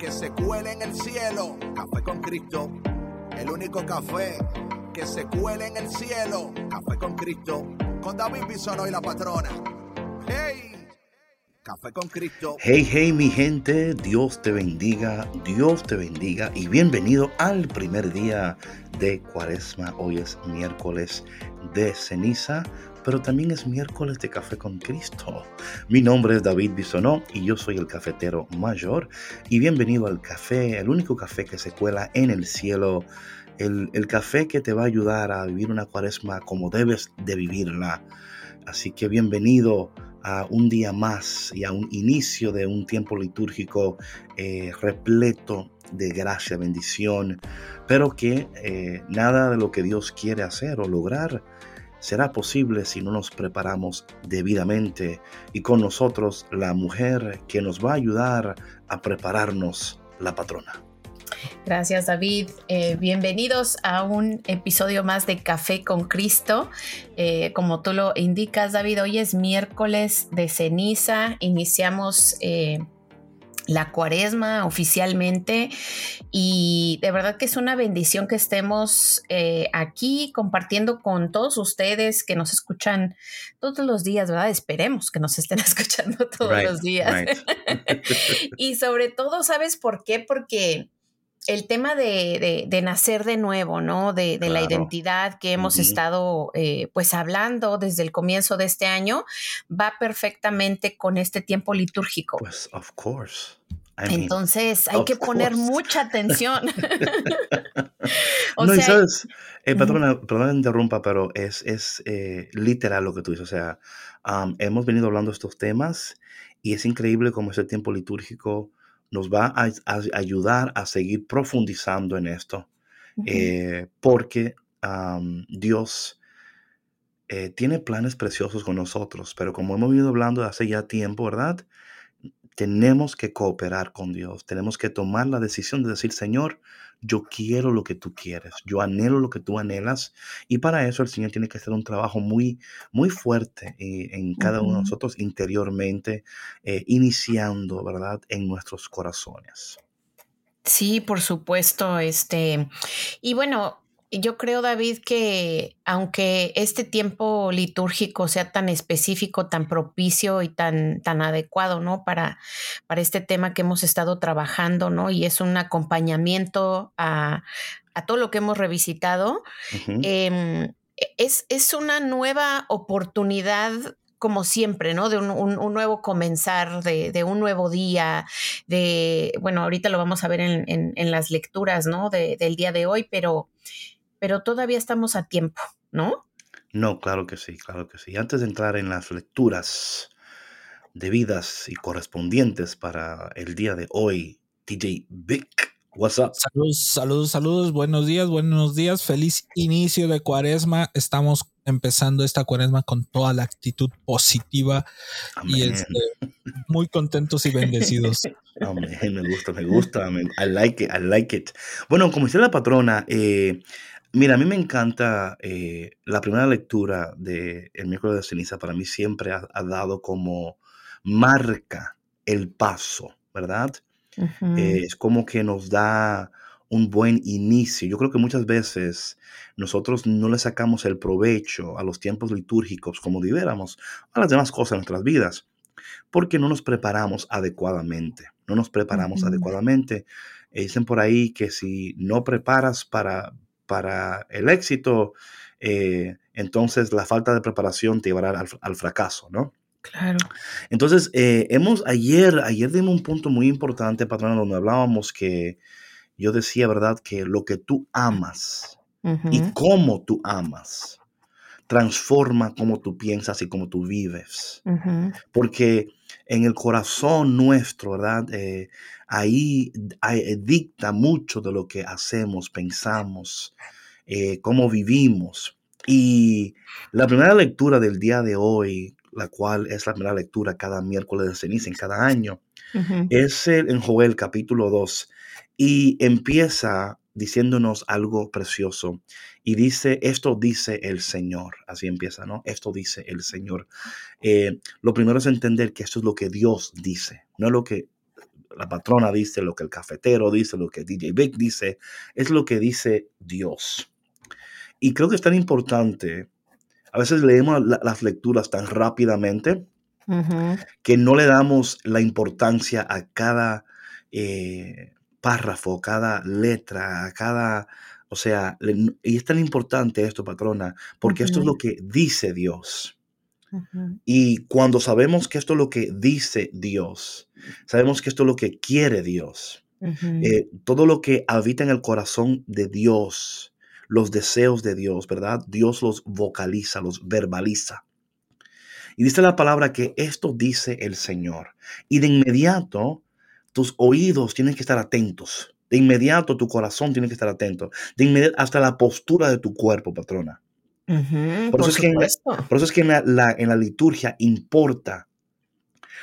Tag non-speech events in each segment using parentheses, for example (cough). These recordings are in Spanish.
que se cuele en el cielo. Café con Cristo. El único café que se cuele en el cielo. Café con Cristo. Con David Bisono y la patrona. ¡Hey! Café con Cristo. Hey, hey, mi gente. Dios te bendiga. Dios te bendiga. Y bienvenido al primer día de Cuaresma. Hoy es miércoles de ceniza pero también es miércoles de Café con Cristo. Mi nombre es David Bisonó y yo soy el cafetero mayor. Y bienvenido al café, el único café que se cuela en el cielo. El, café que te va a ayudar a vivir una cuaresma como debes de vivirla. Así que bienvenido a un día más y a un inicio de un tiempo litúrgico eh, repleto de gracia, bendición, pero que eh, nada de lo que Dios quiere hacer o lograr será posible si no nos preparamos debidamente y con nosotros la mujer que nos va a ayudar a prepararnos, la patrona. Gracias David. Eh, bienvenidos a un episodio más de Café con Cristo. Eh, como tú lo indicas David, hoy es miércoles de ceniza. Iniciamos... Eh, la cuaresma oficialmente y de verdad que es una bendición que estemos eh, aquí compartiendo con todos ustedes que nos escuchan todos los días, ¿verdad? Esperemos que nos estén (laughs) escuchando todos los días. (laughs) y sobre todo, ¿sabes por qué? Porque el tema de, nacer de nuevo, ¿no? De, la identidad que hemos estado eh, pues hablando desde el comienzo de este año, va perfectamente con este tiempo litúrgico. Pues, of course. Entonces hay que poner mucha atención. (laughs) (laughs) no, y sabes, eh, patrona, perdón interrumpa, pero es, es eh, literal lo que tú dices. O sea, hemos venido hablando de estos temas y es increíble cómo ese tiempo litúrgico nos va a, ayudar a seguir profundizando en esto, eh, porque Dios eh, tiene planes preciosos con nosotros, pero como hemos venido hablando hace ya tiempo, ¿verdad? Tenemos que cooperar con Dios, tenemos que tomar la decisión de decir, Señor, yo quiero lo que tú quieres, yo anhelo lo que tú anhelas y para eso el Señor tiene que hacer un trabajo muy, muy fuerte eh, en cada uno de nosotros interiormente, eh, iniciando, ¿verdad?, en nuestros corazones. Sí, por supuesto, este, y bueno, yo creo, David, que aunque este tiempo litúrgico sea tan específico, tan propicio y tan, tan adecuado, ¿no? Para, para este tema que hemos estado trabajando, ¿no? Y es un acompañamiento a, todo lo que hemos revisitado, em, es, es una nueva oportunidad como siempre, ¿no? De un, nuevo comenzar, de, un nuevo día, de, bueno, ahorita lo vamos a ver en, las lecturas, ¿no? del día de hoy, pero pero todavía estamos a tiempo, ¿no? No, claro que sí, claro que sí. Antes de entrar en las lecturas debidas y correspondientes para el día de hoy, DJ Vic, what's up? Saludos, saludos, saludos, buenos días, buenos días, feliz inicio de cuaresma. Estamos empezando esta cuaresma con toda la actitud positiva y este, muy contentos y bendecidos. (laughs) Amén, me gusta, me gusta, I like it, I like it. Bueno, como dice la patrona, eh, Mira, a mí me encanta eh, la primera lectura de El miércoles de ceniza. Para mí siempre ha, dado como marca el paso, ¿verdad? Eh, es como que nos da un buen inicio. Yo creo que muchas veces nosotros no le sacamos el provecho a los tiempos litúrgicos como debiéramos a las demás cosas en nuestras vidas, porque no nos preparamos adecuadamente. No nos preparamos adecuadamente. Eh, dicen por ahí que si no preparas para, para el éxito, eh, entonces la falta de preparación te llevará al, fracaso, ¿no? Claro. Entonces, eh, hemos ayer, ayer dimos un punto muy importante, patrona, donde hablábamos que yo decía, ¿verdad? Que lo que tú amas y cómo tú amas transforma cómo tú piensas y cómo tú vives. Porque en el corazón nuestro, ¿verdad? Eh, ahí, eh, dicta mucho de lo que hacemos, pensamos, eh, cómo vivimos. Y la primera lectura del día de hoy, la cual es la primera lectura cada miércoles de ceniza en cada año, es en Joel capítulo 2 y empieza diciéndonos algo precioso. Y dice, esto dice el Señor. Así empieza, ¿no? Esto dice el Señor. Eh, lo primero es entender que esto es lo que Dios dice, no lo que la patrona dice, lo que el cafetero dice, lo que DJ Vic dice, es lo que dice Dios. Y creo que es tan importante, a veces leemos las lecturas tan rápidamente que no le damos la importancia a cada eh, párrafo, cada letra, cada, o sea, y es tan importante esto, patrona, porque esto es lo que dice Dios. Y cuando sabemos que esto es lo que dice Dios, sabemos que esto es lo que quiere Dios, eh, todo lo que habita en el corazón de Dios, los deseos de Dios, ¿verdad? Dios los vocaliza, los verbaliza. Y dice la palabra que esto dice el Señor. Y de inmediato tus oídos tienen que estar atentos. De inmediato tu corazón tiene que estar atento. De inmediato hasta la postura de tu cuerpo, patrona. Por, eso es que en, por, eso es que en la, en la, liturgia importa.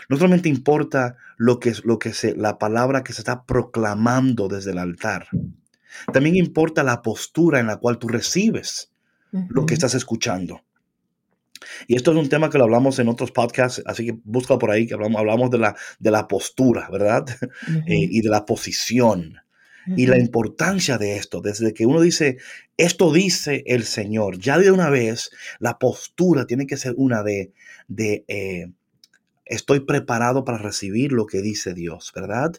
No solamente importa lo que, lo que se, la palabra que se está proclamando desde el altar. También importa la postura en la cual tú recibes lo que estás escuchando. Y esto es un tema que lo hablamos en otros podcasts, así que busca por ahí que hablamos, hablamos de, la, de la postura, ¿verdad? (laughs) Eh, y de la posición. Y la importancia de esto, desde que uno dice, esto dice el Señor, ya de una vez la postura tiene que ser una de, de eh, estoy preparado para recibir lo que dice Dios, ¿verdad?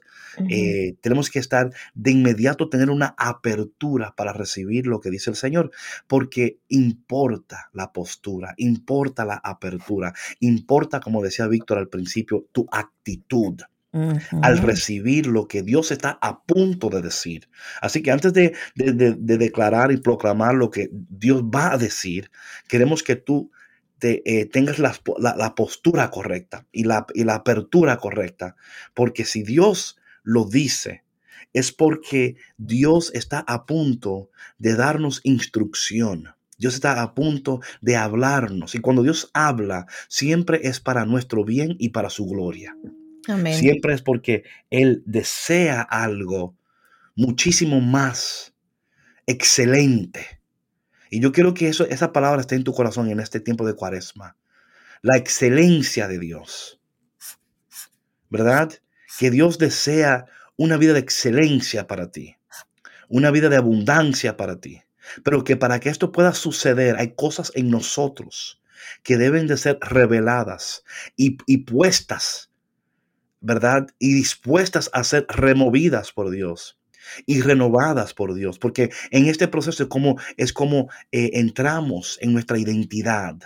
Eh, tenemos que estar de inmediato, tener una apertura para recibir lo que dice el Señor, porque importa la postura, importa la apertura, importa, como decía Víctor al principio, tu actitud. Al recibir lo que Dios está a punto de decir. Así que antes de, declarar y proclamar lo que Dios va a decir, queremos que tú eh, tengas la, postura correcta y la, y la apertura correcta. Porque si Dios lo dice, es porque Dios está a punto de darnos instrucción. Dios está a punto de hablarnos. Y cuando Dios habla, siempre es para nuestro bien y para su gloria. Siempre es porque Él desea algo muchísimo más excelente y yo quiero que eso, esa palabra esté en tu corazón en este tiempo de cuaresma. La excelencia de Dios. ¿Verdad? Que Dios desea una vida de excelencia para ti. Una vida de abundancia para ti. Pero que para que esto pueda suceder hay cosas en nosotros que deben de ser reveladas y, y puestas, ¿verdad? Y dispuestas a ser removidas por Dios y renovadas por Dios, porque en este proceso es como, es como eh, entramos en nuestra identidad.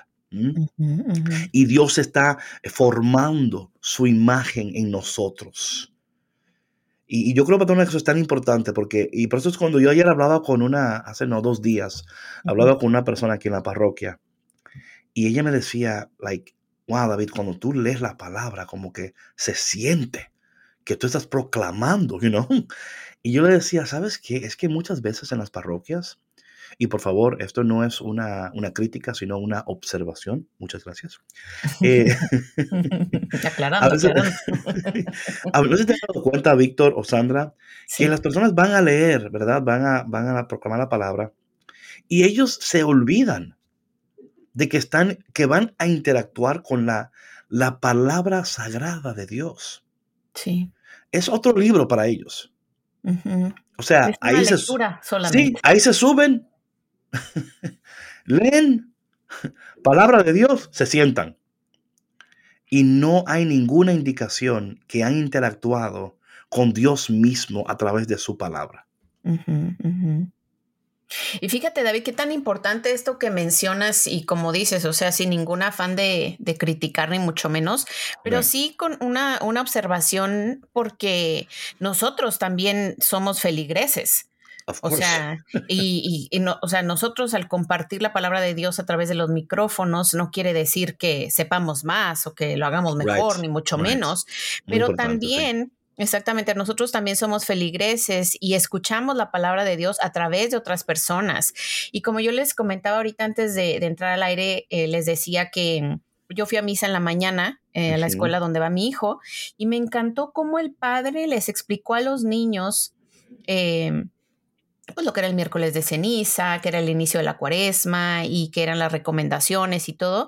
Y Dios está formando su imagen en nosotros. Y, yo creo, que eso es tan importante porque, y por eso es cuando yo ayer hablaba con una, hace no, dos días, hablaba con una persona aquí en la parroquia y ella me decía, like, wow, David, cuando tú lees la palabra, como que se siente que tú estás proclamando, you know? Y yo le decía, ¿sabes qué? Es que muchas veces en las parroquias, y por favor, esto no es una, crítica, sino una observación. Muchas gracias. (laughs) Eh, (laughs) aclarando, (laughs) a veces, a veces te has dado cuenta, Víctor o Sandra, que las personas van a leer, ¿verdad? Van a, van a proclamar la palabra y ellos se olvidan de que están, que van a interactuar con la, la palabra sagrada de Dios. Sí. Es otro libro para ellos. O sea, ahí se, sí, ahí se suben, (laughs) leen (laughs) palabra de Dios, se sientan. Y no hay ninguna indicación que han interactuado con Dios mismo a través de su palabra. Y fíjate, David, qué tan importante esto que mencionas y como dices, o sea, sin ningún afán de, criticar ni mucho menos, pero sí con una, una observación porque nosotros también somos feligreses. o sea, (laughs) y, no, o sea, nosotros al compartir la palabra de Dios a través de los micrófonos no quiere decir que sepamos más o que lo hagamos mejor, ni mucho menos, pero también... Exactamente, nosotros también somos feligreses y escuchamos la palabra de Dios a través de otras personas. Y como yo les comentaba ahorita antes de, entrar al aire, eh, les decía que yo fui a misa en la mañana eh, a la escuela donde va mi hijo y me encantó cómo el padre les explicó a los niños eh, pues lo que era el miércoles de ceniza, que era el inicio de la cuaresma y que eran las recomendaciones y todo.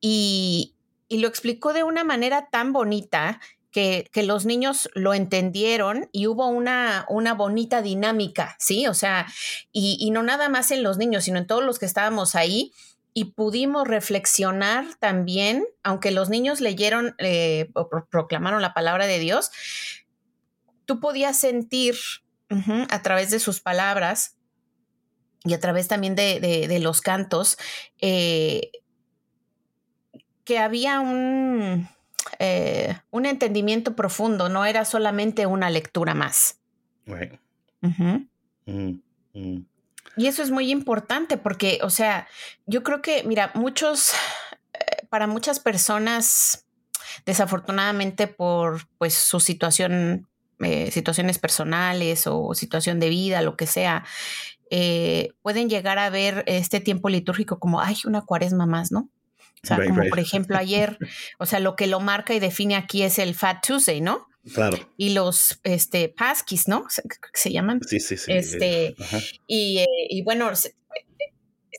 Y, lo explicó de una manera tan bonita que, los niños lo entendieron y hubo una, una bonita dinámica, ¿sí? O sea, y, no nada más en los niños, sino en todos los que estábamos ahí y pudimos reflexionar también, aunque los niños leyeron eh, o proclamaron la palabra de Dios, tú podías sentir a través de sus palabras y a través también de, los cantos, eh, que había un, eh, un entendimiento profundo, no era solamente una lectura más. Mm, mm. Y eso es muy importante porque, o sea, yo creo que, mira, muchos, eh, para muchas personas, desafortunadamente por pues su situación eh, situaciones personales o situación de vida, lo que sea, eh, pueden llegar a ver este tiempo litúrgico como, ay, una cuaresma más, ¿no? O sea, como por ejemplo ayer, o sea, lo que lo marca y define aquí es el Fat Tuesday, ¿no? Claro. Y los este, Paskis, ¿no? Se, se llaman. Sí, sí, sí. Este, y, eh, y, bueno,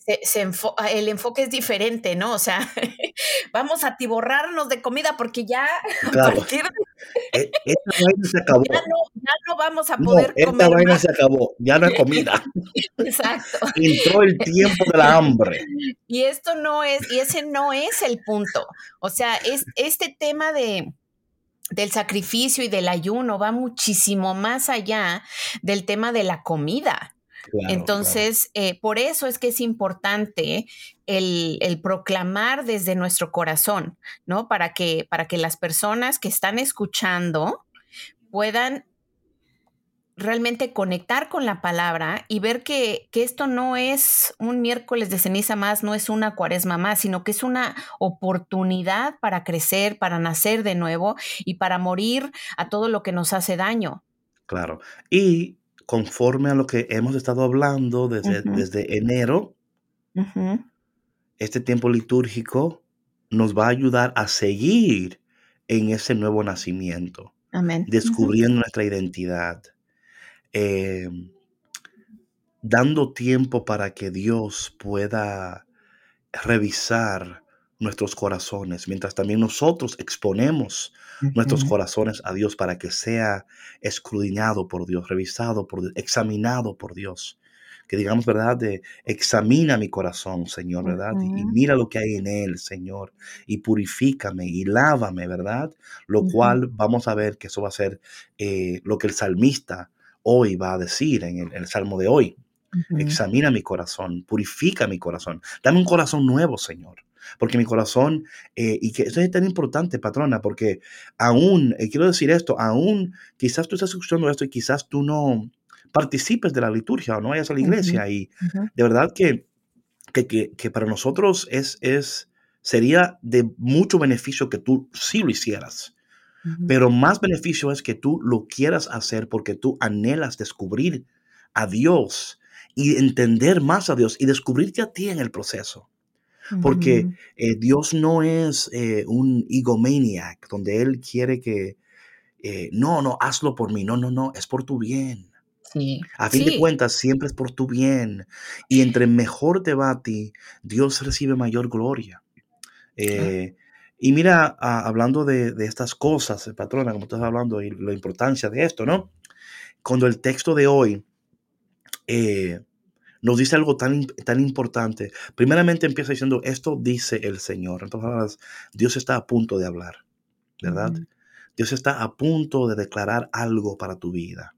el enfoque es diferente, ¿no? O sea, (laughs) vamos a tiborrarnos de comida porque ya (laughs) a partir de... E, esta vaina se acabó. Ya no, vamos a poder no, Esta vaina se acabó, ya no hay comida. (laughs) Exacto. Entró el tiempo de la hambre. Y esto no es, y ese no es el punto. O sea, es este tema de del sacrificio y del ayuno va muchísimo más allá del tema de la comida. Entonces, eh, por eso es que es importante el, proclamar desde nuestro corazón, ¿no? Para que, para que las personas que están escuchando puedan realmente conectar con la palabra y ver que, que, esto no es un miércoles de ceniza más, no es una cuaresma más, sino que es una oportunidad para crecer, para nacer de nuevo y para morir a todo lo que nos hace daño. Claro. Y conforme a lo que hemos estado hablando desde, desde enero, este tiempo litúrgico nos va a ayudar a seguir en ese nuevo nacimiento, descubriendo nuestra identidad, em, dando tiempo para que Dios pueda revisar nuestros corazones, mientras también nosotros exponemos nuestros corazones a Dios para que sea escudriñado por Dios, revisado por Dios, examinado por Dios. Que digamos, ¿verdad? De examina mi corazón, Señor, ¿verdad? y, mira lo que hay en él, Señor, y purifícame y lávame, ¿verdad? Lo cual vamos a ver que eso va a ser eh, lo que el salmista hoy va a decir en el, salmo de hoy. Examina mi corazón, purifica mi corazón. Dame un corazón nuevo, Señor porque mi corazón, eh, y que eso es tan importante, patrona, porque aún, eh, quiero decir esto, aún quizás tú estás escuchando esto y quizás tú no participes de la liturgia o no vayas a la iglesia, y de verdad que, que, para nosotros es, es, sería de mucho beneficio que tú sí lo hicieras. Pero más beneficio es que tú lo quieras hacer porque tú anhelas descubrir a Dios y entender más a Dios y descubrirte a ti en el proceso. Porque eh, Dios no es eh, un egomaniac, donde Él quiere que, eh, no, no, hazlo por mí, no, no, no, es por tu bien. A fin de cuentas, siempre es por tu bien. Y entre mejor te va a ti, Dios recibe mayor gloria. y mira, ah, hablando de, estas cosas, patrona, como estás hablando, y la importancia de esto, ¿no? Cuando el texto de hoy nos dice algo tan, tan importante. Primeramente empieza diciendo, esto dice el Señor. Entonces, Dios está a punto de hablar, ¿verdad? Dios está a punto de declarar algo para tu vida.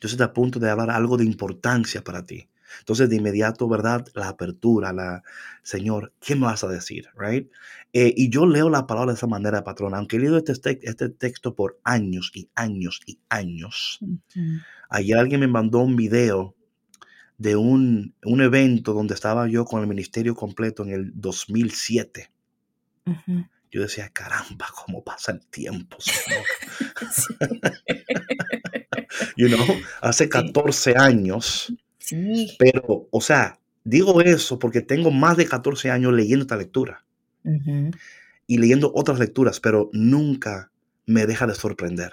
Dios está a punto de hablar algo de importancia para ti. Entonces, de inmediato, ¿verdad? La apertura, la, Señor, ¿qué me vas a decir? Right? Eh, y yo leo la palabra de esa manera, patrón. Aunque he leído este, este texto por años y años y años. Ayer alguien me mandó un video de un, un evento donde estaba yo con el ministerio completo en el 2007. Yo decía, caramba, cómo pasa el tiempo, Señor. (laughs) you know, hace 14 años. Sí. Pero, o sea, digo eso porque tengo más de 14 años leyendo esta lectura y leyendo otras lecturas, pero nunca me deja de sorprender.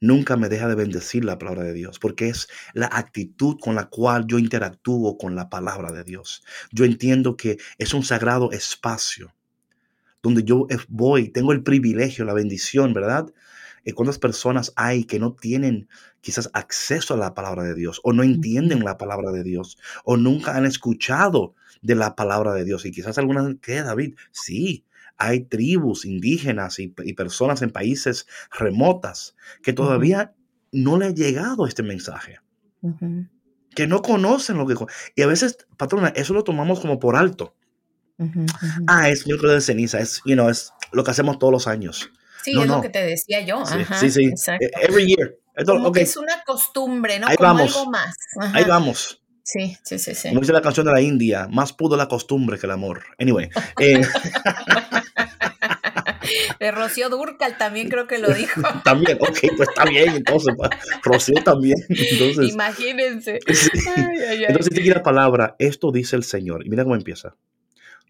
Nunca me deja de bendecir la palabra de Dios, porque es la actitud con la cual yo interactúo con la palabra de Dios. Yo entiendo que es un sagrado espacio donde yo voy, tengo el privilegio, la bendición, ¿verdad? Eh, ¿Cuántas personas hay que no tienen quizás acceso a la palabra de Dios o no entienden la palabra de Dios o nunca han escuchado de la palabra de Dios? Y quizás algunas, ¿qué, David? Sí, hay tribus indígenas y, personas en países remotas que todavía no le ha llegado este mensaje. Que no conocen lo que... Y a veces, patrona, eso lo tomamos como por alto. Ah, es miércoles de ceniza, es, you know, es lo que hacemos todos los años. Sí, es lo que te decía yo. Sí, sí, e, Every year. Es una costumbre, ¿no? Ahí Como vamos. algo más. Ahí vamos. Sí, sí, sí, sí. Como dice la canción de la India, más pudo la costumbre que el amor. Anyway. Eh. (laughs) (laughs) De Rocío Durcal también creo que lo dijo. (laughs) también, ok, pues está bien, entonces, Rocío también. Entonces, Imagínense. (laughs) Entonces, te la palabra, esto dice el Señor. Y mira cómo empieza.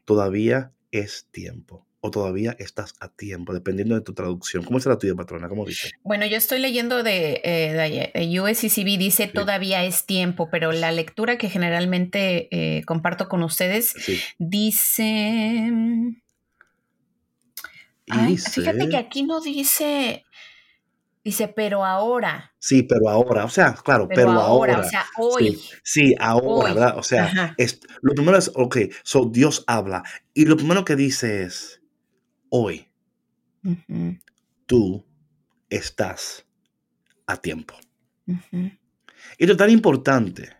Todavía es tiempo o todavía estás a tiempo, dependiendo de tu traducción. ¿Cómo es la tuya, patrona? ¿Cómo dice? Bueno, yo estoy leyendo de, eh, de USCCB, dice todavía es tiempo, pero la lectura que generalmente eh, comparto con ustedes dice... Fíjate que aquí no dice Dice, pero ahora. Sí, pero ahora, o sea, claro, pero, ahora, O sea, hoy. Sí, ahora, ¿verdad? O sea, es, lo primero es, ok, so Dios habla. Y lo primero que dice es, hoy, tú estás a tiempo. Y esto es tan importante,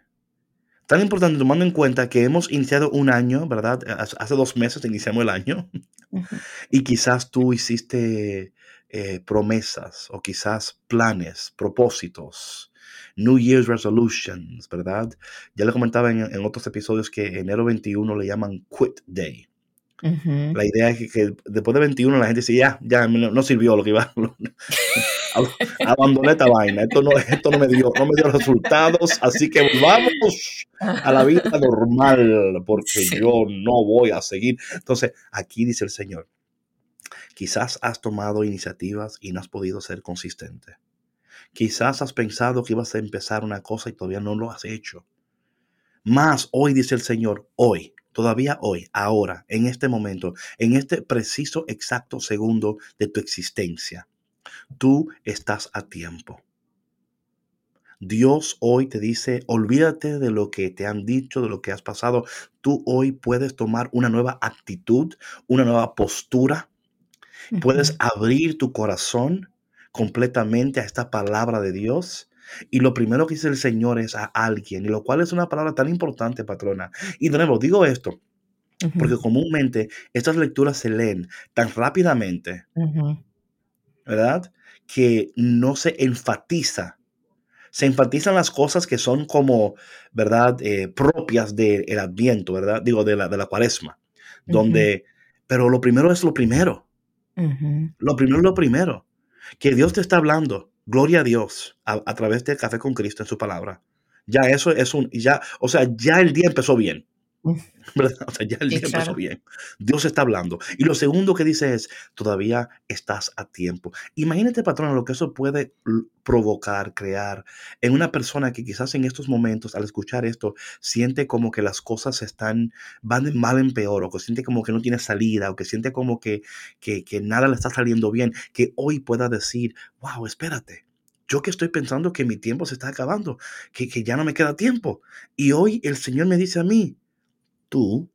tan importante tomando en cuenta que hemos iniciado un año, ¿verdad? Hace dos meses iniciamos el año. (laughs) Y quizás tú hiciste eh, promesas o quizás planes, propósitos, New Year's resolutions, ¿verdad? Ya le comentaba en, otros episodios que enero 21 le llaman Quit Day. La idea es que, después de 21 la gente dice, ya, ya no, sirvió lo que iba. (laughs) (laughs) Abandoné esta vaina, esto no, esto no me dio, no me dio resultados, así que vamos a la vida normal, porque yo no voy a seguir. Entonces, aquí dice el Señor, Quizás has tomado iniciativas y no has podido ser consistente. Quizás has pensado que ibas a empezar una cosa y todavía no lo has hecho. Más hoy dice el Señor, hoy, todavía hoy, ahora, en este momento, en este preciso exacto segundo de tu existencia, tú estás a tiempo. Dios hoy te dice, olvídate de lo que te han dicho, de lo que has pasado. Tú hoy puedes tomar una nueva actitud, una nueva postura, Puedes abrir tu corazón completamente a esta palabra de Dios. Y lo primero que dice el Señor es a alguien, y lo cual es una palabra tan importante, patrona. Y de nuevo, digo esto, porque comúnmente estas lecturas se leen tan rápidamente, ¿verdad? Que no se enfatiza. Se enfatizan las cosas que son como, ¿verdad? Eh, propias del Adviento, ¿verdad? Digo, de la, de la cuaresma. Donde, pero lo primero es lo primero. Lo primero, lo primero, que Dios te está hablando, gloria a Dios, a, través del café con Cristo en su palabra. Ya eso es un, ya, o sea, ya el día empezó bien. (laughs) O sea, ya el día empezó bien. Dios está hablando. Y lo segundo que dice es, todavía estás a tiempo. Imagínate, patrón, lo que eso puede provocar, crear en una persona que quizás en estos momentos, al escuchar esto, siente como que las cosas están, van de mal en peor, o que siente como que no tiene salida, o que siente como que, que, que nada le está saliendo bien, que hoy pueda decir, wow, espérate, yo que estoy pensando que mi tiempo se está acabando, que, que, ya no me queda tiempo. Y hoy el Señor me dice a mí, tú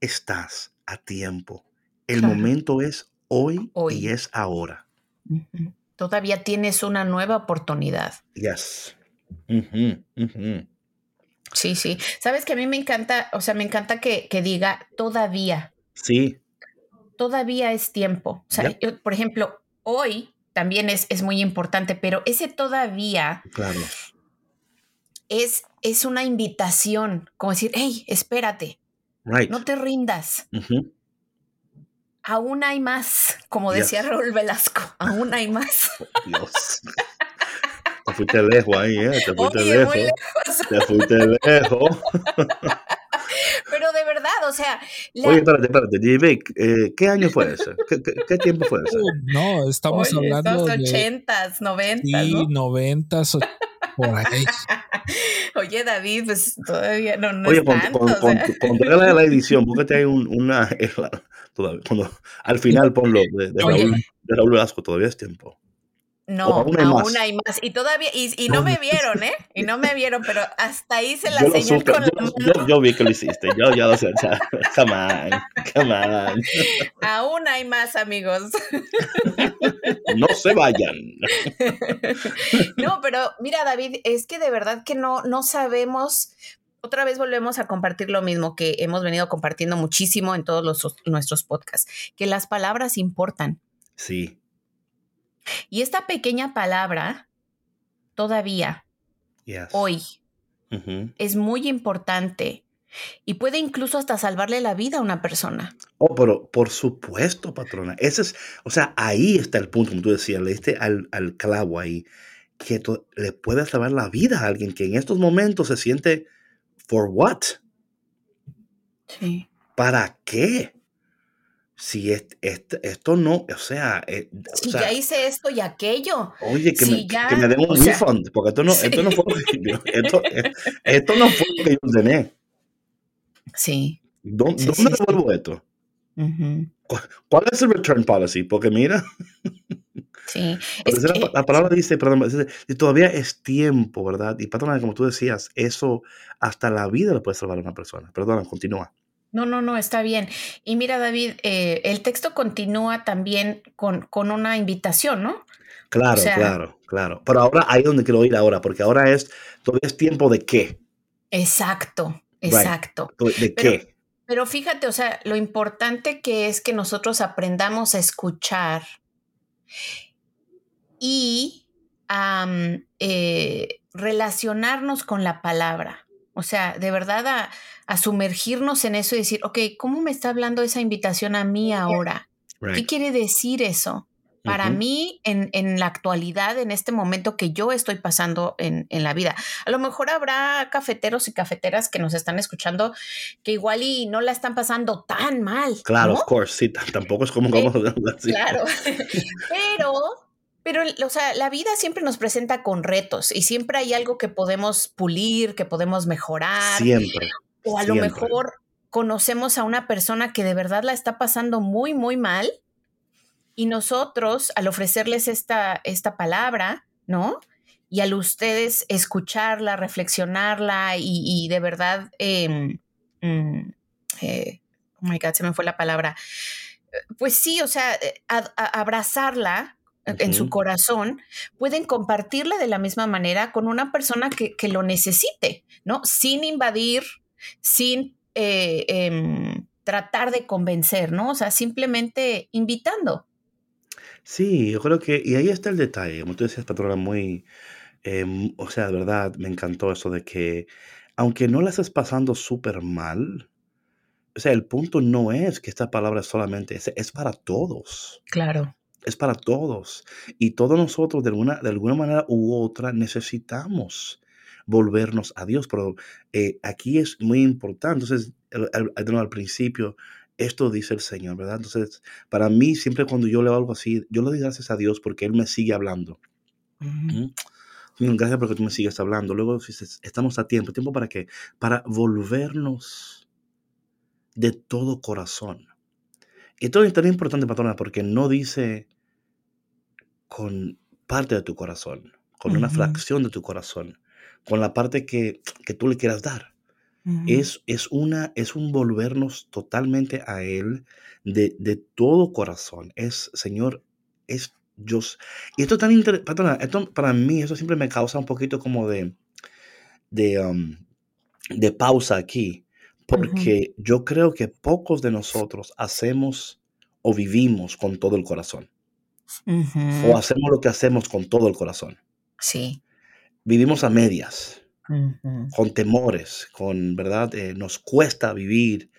estás a tiempo. El momento es hoy, y es ahora. Todavía tienes una nueva oportunidad. Yes. Sí, sí. Sabes que a mí me encanta, o sea, me encanta que, diga todavía. Sí. Todavía es tiempo. O sea, por ejemplo, hoy también es, es, muy importante, pero ese todavía claro es, es una invitación, como decir, hey, espérate, no te rindas. Aún hay más, como decía Raúl Velasco, (laughs) aún hay más. Dios. Te fuiste lejos ahí, ¿eh? Te fuiste lejos. Te fuiste lejos. (laughs) Pero de verdad, o sea. Oye, espérate, espérate. DJ eh, ¿qué año fue ese? ¿Qué, tiempo fue ese? (laughs) No, estamos hablando. de. ochentas, noventas. Sí, noventas, por ahí. (laughs) Oye, David, pues todavía no, no Oye, cuando, cuando, cuando, la, la edición, búsquete ahí un, una. (laughs) Todavía, cuando, al final ponlo de, de, Raúl, de Raúl Velasco, todavía es tiempo. No, aún hay, más. Y todavía, y, y, no me vieron, ¿eh? Y no me vieron, pero hasta hice la señal con yo, la mano. Yo, vi que lo hiciste, yo ya lo sé. come on, come on. Aún hay más, amigos. No se vayan. (laughs) No, pero mira, David, es que de verdad que no, no sabemos. Otra vez volvemos a compartir lo mismo que hemos venido compartiendo muchísimo en todos los, nuestros podcasts, que las palabras importan. Sí. Y esta pequeña palabra, todavía, hoy, es muy importante y puede incluso hasta salvarle la vida a una persona. Oh, pero por supuesto, patrona. Ese es, o sea, ahí está el punto, como tú decías, le diste al, al clavo ahí, que le puede salvar la vida a alguien que en estos momentos se siente, ¿for what? Sí. ¿Para qué? Si esto no, o sea... Eh, si ya hice esto y aquello. Oye, que, me, que me den un refund, porque esto no, (laughs) esto no fue (laughs) esto, eh, esto, no fue lo que yo ordené. Sí. ¿Dónde, ¿dónde devuelvo esto? ¿Cuál, es el return policy? Porque mira... (laughs) Sí. Es que, la, palabra dice, perdón, dice, todavía es tiempo, ¿verdad? Y patrona, como tú decías, eso hasta la vida le puede salvar a una persona. Perdona, continúa. No, no, no, está bien. Y mira, David, eh, el texto continúa también con, con una invitación, ¿no? Claro, claro, claro. Pero ahora ahí es donde quiero ir ahora, porque ahora es, todavía es tiempo de qué. Exacto, exacto. ¿De qué? Pero fíjate, o sea, lo importante que es que nosotros aprendamos a escuchar y a eh, relacionarnos con la palabra. O sea, de verdad a, sumergirnos en eso y decir, ok, ¿cómo me está hablando esa invitación a mí ahora? ¿Qué quiere decir eso? Para mí, en, en, la actualidad, en este momento que yo estoy pasando en, en, la vida. A lo mejor habrá cafeteros y cafeteras que nos están escuchando que igual y no la están pasando tan mal. Claro, of course, sí, tampoco es como... como claro, (laughs) pero pero, o sea, la vida siempre nos presenta con retos y siempre hay algo que podemos pulir, que podemos mejorar. Siempre. O a lo mejor conocemos a una persona que de verdad la está pasando muy, muy mal y nosotros, al ofrecerles esta, esta palabra, ¿no? Y al ustedes escucharla, reflexionarla y, de verdad, em, mm, eh, oh my God, se me fue la palabra. Pues sí, o sea, eh, abrazarla en su corazón, pueden compartirla de la misma manera con una persona que, lo necesite, ¿no? Sin invadir, sin eh, em, tratar de convencer, ¿no? O sea, simplemente invitando. Sí, yo creo que, y ahí está el detalle, como tú decías, patrona, muy, em, o sea, de verdad, me encantó eso de que, aunque no la estés pasando súper mal, o sea, el punto no es que esta palabra solamente es, es para todos. Claro es para todos. Y todos nosotros, de alguna, de alguna manera u otra, necesitamos volvernos a Dios. Pero eh, aquí es muy importante. Entonces, al, principio, esto dice el Señor, ¿verdad? Entonces, para mí, siempre cuando yo leo algo así, yo le doy gracias a Dios porque Él me sigue hablando. ¿Mm? Gracias porque tú me sigues hablando. Luego estamos a tiempo. ¿Tiempo para qué? Para volvernos de todo corazón. Esto es tan importante, patrona, porque no dice con parte de tu corazón, con una fracción de tu corazón, con la parte que, tú le quieras dar. es, es, una, es un volvernos totalmente a Él de, de todo corazón. Es, Señor, es Dios. Y esto tan interesante, esto para mí, eso siempre me causa un poquito como de, de, um, de pausa aquí, porque yo creo que pocos de nosotros hacemos o vivimos con todo el corazón. O hacemos lo que hacemos con todo el corazón. Sí. Vivimos a medias. con temores, con, ¿verdad? Eh, nos cuesta vivir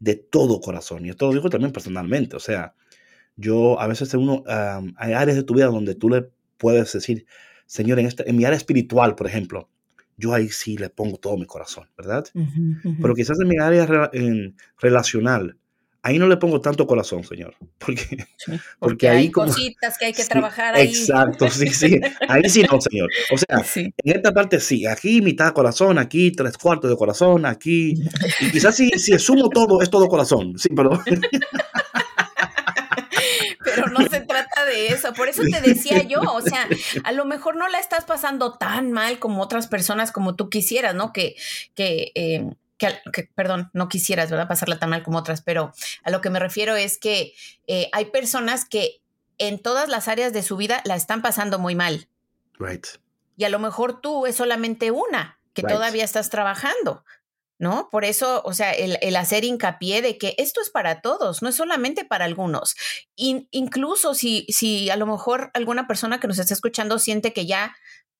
de todo corazón. Y esto lo digo también personalmente. O sea, yo a veces uno, hay áreas de tu vida donde tú le puedes decir, Señor, en, este, en mi área espiritual, por ejemplo, yo ahí sí le pongo todo mi corazón, ¿verdad? Pero quizás en mi área relacional, ahí no le pongo tanto corazón, Señor. (laughs) Porque, porque, hay cositas que hay que trabajar ahí. Exacto, sí, sí. Ahí sí no, Señor. O sea, (laughs) en esta parte sí. Aquí mitad corazón, aquí tres cuartos de corazón, aquí. Y quizás si, si sumo todo, es todo corazón. Sí, pero. (laughs) pero no se trata de eso. Por eso te decía yo, o sea, a lo mejor no la estás pasando tan mal como otras personas como tú quisieras, ¿no? Que, que, eh, que, perdón, no quisieras, ¿verdad? Pasarla tan mal como otras, pero a lo que me refiero es que eh, hay personas que en todas las áreas de su vida la están pasando muy mal. Right. Y a lo mejor tú es solamente una que todavía estás trabajando. ¿no? Por eso, o sea, el, hacer hincapié de que esto es para todos, no es solamente para algunos. incluso si, si a lo mejor alguna persona que nos está escuchando siente que ya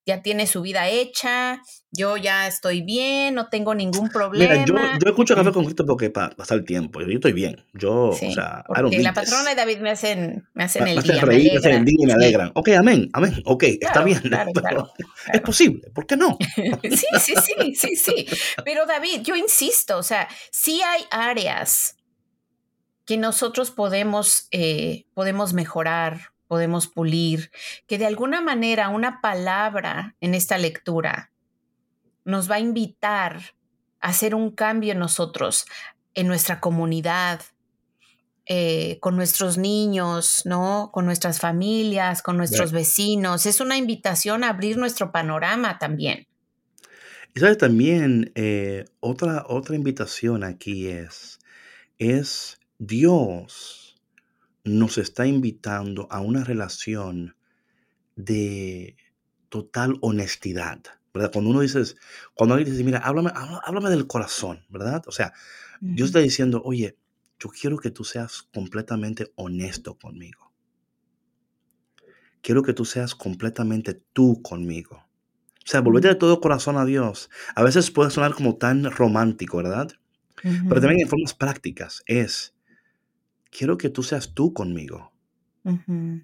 ya tiene su vida hecha, yo ya estoy bien, no tengo ningún problema. Mira, yo, yo escucho Café con Cristo porque pasa el tiempo, yo estoy bien, yo, o sea, porque la patrona y David me hacen, me hacen el día, reír, me, hacen el día y me alegran. Ok, amén, amén, ok, está bien, (laughs) pero es posible, ¿por qué no? (laughs) sí, sí, sí, sí, sí, pero David, yo insisto, o sea, sí hay áreas que nosotros podemos, eh, podemos mejorar, podemos pulir, que de alguna manera una palabra en esta lectura nos va a invitar a hacer un cambio en nosotros, en nuestra comunidad, eh, con nuestros niños, ¿no? Con nuestras familias, con nuestros vecinos. Es una invitación a abrir nuestro panorama también. Y sabes también, eh, otra, otra invitación aquí es, es Dios nos está invitando a una relación de total honestidad, ¿verdad? Cuando uno dice, cuando alguien dice, mira, háblame, háblame del corazón, ¿verdad? O sea, Dios está diciendo, oye, yo quiero que tú seas completamente honesto conmigo. Quiero que tú seas completamente tú conmigo. O sea, volverte de todo corazón a Dios. A veces puede sonar como tan romántico, ¿verdad? Pero también en formas prácticas es, quiero que tú seas tú conmigo.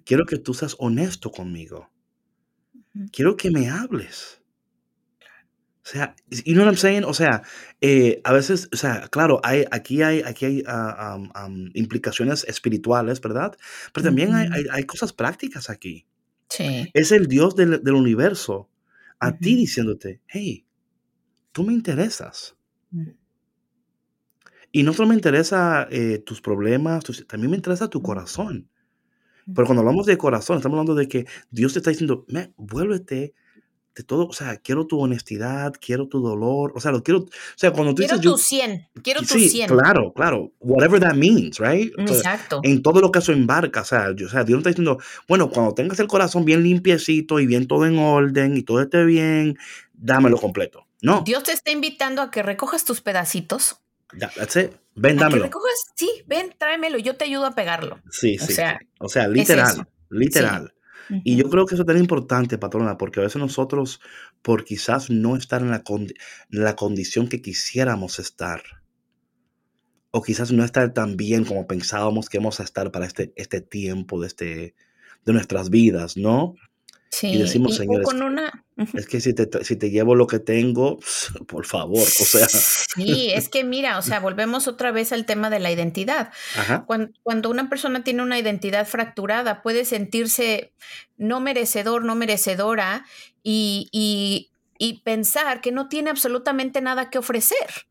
Quiero que tú seas honesto conmigo. Quiero que me hables. O sea, you know what I'm saying? O sea, eh, a veces, o sea, claro, hay, aquí hay, aquí hay ah, implicaciones espirituales, ¿verdad? Pero también hay, hay, cosas prácticas aquí. Sí. Es el Dios del, del universo a ti diciéndote, hey, tú me interesas. Y no solo me interesa eh, tus problemas, también me interesa tu corazón. Pero cuando hablamos de corazón, estamos hablando de que Dios te está diciendo, me, vuélvete de todo, o sea, quiero tu honestidad, quiero tu dolor, o sea, lo quiero, o sea, cuando tú quiero dices... tu 100, quiero tu sí, 100. claro, claro, whatever that means, right? Exacto. en todo lo que eso embarca, o sea, o sea, Dios está diciendo, bueno, cuando tengas el corazón bien limpiecito y bien todo en orden y todo esté bien, dámelo completo. No. Dios te está invitando a que recojas tus pedacitos that's it. Ven, dámelo. sí, ven, tráemelo, yo te ayudo a pegarlo. Sí, sí. O sea, o sea literal, literal. Y yo creo que eso es tan importante, patrona, porque a veces nosotros, por quizás no estar en la, la condición que quisiéramos estar, o quizás no estar tan bien como pensábamos que íbamos a estar para este, este tiempo de, este, de nuestras vidas, ¿no? Sí, y decimos, señores, con una... es que si te, si te llevo lo que tengo, (laughs) por favor, o sea. Sí, es que mira, o sea, volvemos otra vez al tema de la identidad. (laughs) Cuando, una persona tiene una identidad fracturada, puede sentirse no merecedor, no merecedora y, y, y pensar que no tiene absolutamente nada que ofrecer.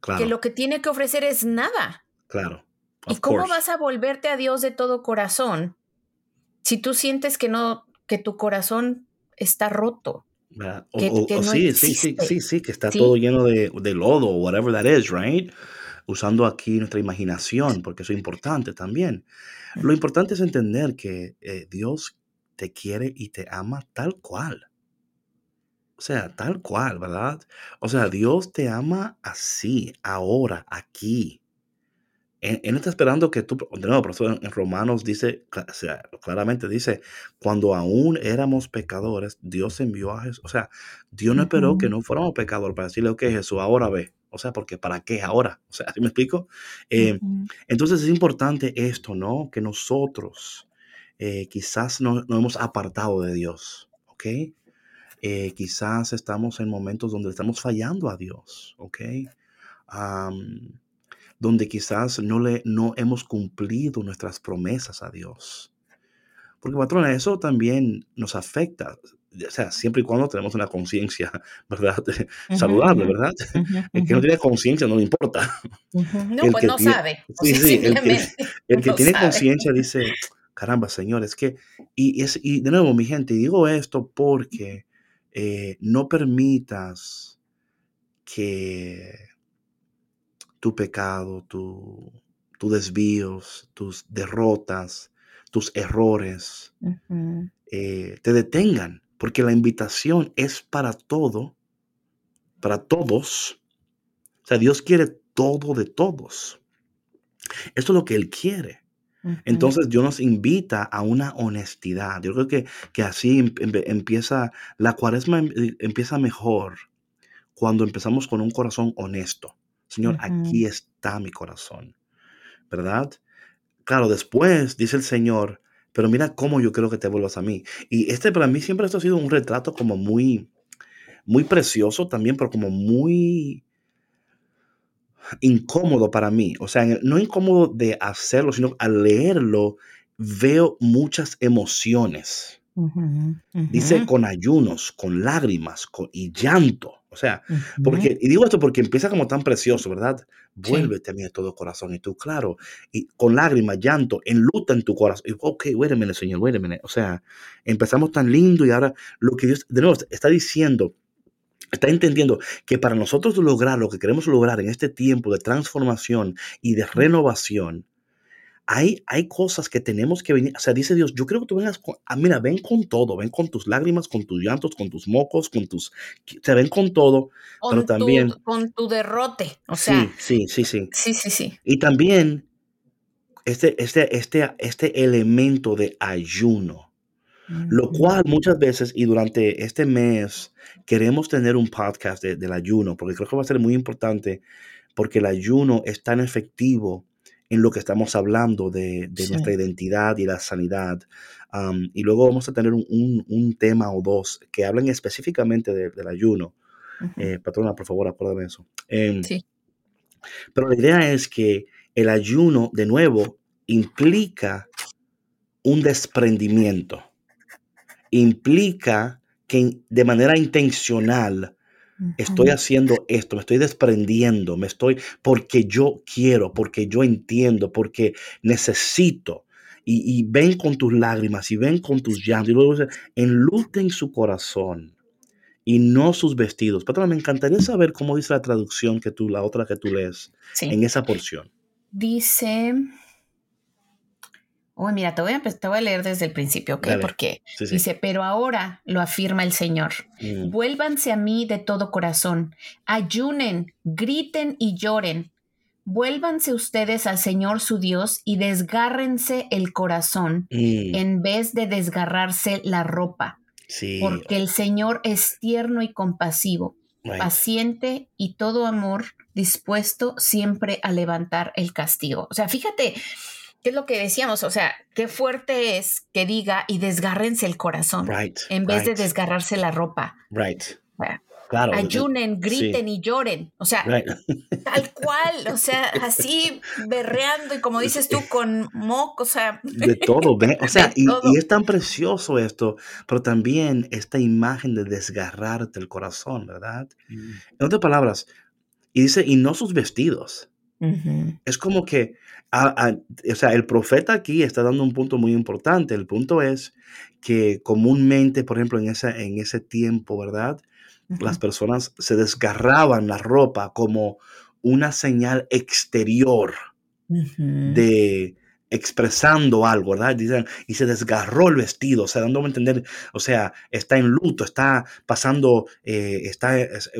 Claro. Que lo que tiene que ofrecer es nada. Claro. ¿Y cómo vas a volverte a Dios de todo corazón si tú sientes que no que tu corazón está roto. O, sí, sí, sí, sí, sí, que está todo lleno de, de lodo whatever that is, right? Usando aquí nuestra imaginación, porque eso es importante también. Lo importante es entender que eh, Dios te quiere y te ama tal cual. O sea, tal cual, ¿verdad? O sea, Dios te ama así, ahora, aquí. Él, está esperando que tú, de nuevo, por en Romanos dice, claramente dice, cuando aún éramos pecadores, Dios envió a Jesús. O sea, Dios no esperó que no fuéramos pecadores para decirle, ok, Jesús, ahora ve. O sea, porque ¿para qué ahora? O sea, (laughs) ¿sí me explico? Eh, entonces es importante esto, ¿no? Que nosotros eh, quizás no, no, hemos apartado de Dios, ¿ok? Eh, quizás estamos en momentos donde estamos fallando a Dios, ¿ok? Donde quizás no, le, no hemos cumplido nuestras promesas a Dios. Porque, patrona, eso también nos afecta, o sea, siempre y cuando tenemos una conciencia, (laughs) ¿verdad? Saludable, ¿verdad? (laughs) el que no tiene conciencia no le importa. (laughs) No, pues no sabe. Sí, sí, el que, tiene conciencia dice, caramba, Señor, es que, y, es, y de nuevo, mi gente, digo esto porque eh, no permitas que tu pecado, tu, tus desvíos, tus derrotas, tus errores eh, te detengan, porque la invitación es para todo, para todos. O sea, Dios quiere todo de todos. Esto es lo que Él quiere. Entonces Dios nos invita a una honestidad. Yo creo que, que así em, em, empieza, la cuaresma em, empieza mejor cuando empezamos con un corazón honesto. Señor, aquí está mi corazón, ¿verdad? Claro, después dice el Señor, pero mira cómo yo creo que te vuelvas a mí. Y este para mí siempre esto ha sido un retrato como muy, muy precioso también, pero como muy incómodo para mí. O sea, no incómodo de hacerlo, sino al leerlo veo muchas emociones. Dice con ayunos, con lágrimas con, y llanto. O sea, porque, y digo esto porque empieza como tan precioso, ¿verdad? Vuélvete a mí de todo corazón. Y tú, claro, y con lágrimas, llanto, enluta en tu corazón. Y, ok, wait a minute, Señor, wait a minute. O sea, empezamos tan lindo y ahora lo que Dios, de nuevo, está diciendo, está entendiendo que para nosotros lograr lo que queremos lograr en este tiempo de transformación y de renovación, hay, cosas que tenemos que venir. O sea, dice Dios, yo creo que tú vengas con, ah, mira, ven con todo, ven con tus lágrimas, con tus llantos, con tus mocos, con tus, se ven con todo, pero también. con tu derrote, o sea. Sí, sí, sí, sí. Sí, sí, sí. Y también este, este, este, este elemento de ayuno, lo cual muchas veces y durante este mes queremos tener un podcast del ayuno, porque creo que va a ser muy importante, porque el ayuno es tan efectivo en lo que estamos hablando de, nuestra identidad y la sanidad. y luego vamos a tener un, tema o dos que hablan específicamente del ayuno. Eh, patrona, por favor, acuérdame eso. Em, sí. Pero la idea es que el ayuno, de nuevo, implica un desprendimiento. Implica que de manera intencional Estoy haciendo esto, me estoy desprendiendo, me estoy porque yo quiero, porque yo entiendo, porque necesito. Y, ven con tus lágrimas y ven con tus llantos. Y luego dice, enluten su corazón y no sus vestidos. Patrona, me encantaría saber cómo dice la traducción que tú, la otra que tú lees en esa porción. Dice, Uy, mira, te voy, a, te voy a leer desde el principio, ¿ok? Porque dice, pero ahora lo afirma el Señor. Mm. Vuélvanse a mí de todo corazón, ayunen, griten y lloren. Vuélvanse ustedes al Señor su Dios y desgárrense el corazón mm. en vez de desgarrarse la ropa. Porque el Señor es tierno y compasivo, paciente y todo amor, dispuesto siempre a levantar el castigo. O sea, fíjate, ¿Qué es lo que decíamos? O sea, qué fuerte es que diga y desgárrense el corazón en vez de desgarrarse la ropa. Right. Claro, ayunen, griten y lloren. O sea, tal (laughs) cual, o sea, así berreando y como dices tú, con moco, o sea. De todo, o (laughs) sea, y, es tan precioso esto, pero también esta imagen de desgarrarte el corazón, ¿verdad? Mm. En otras palabras, y dice, y no sus vestidos. Es como que, o sea, el profeta aquí está dando un punto muy importante. El punto es que comúnmente, por ejemplo, en ese, en ese tiempo, ¿verdad? Las personas se desgarraban la ropa como una señal exterior de, expresando algo, ¿verdad? Dicen, y se desgarró el vestido, o sea, dándome a entender, o sea, está en luto, está pasando, eh, está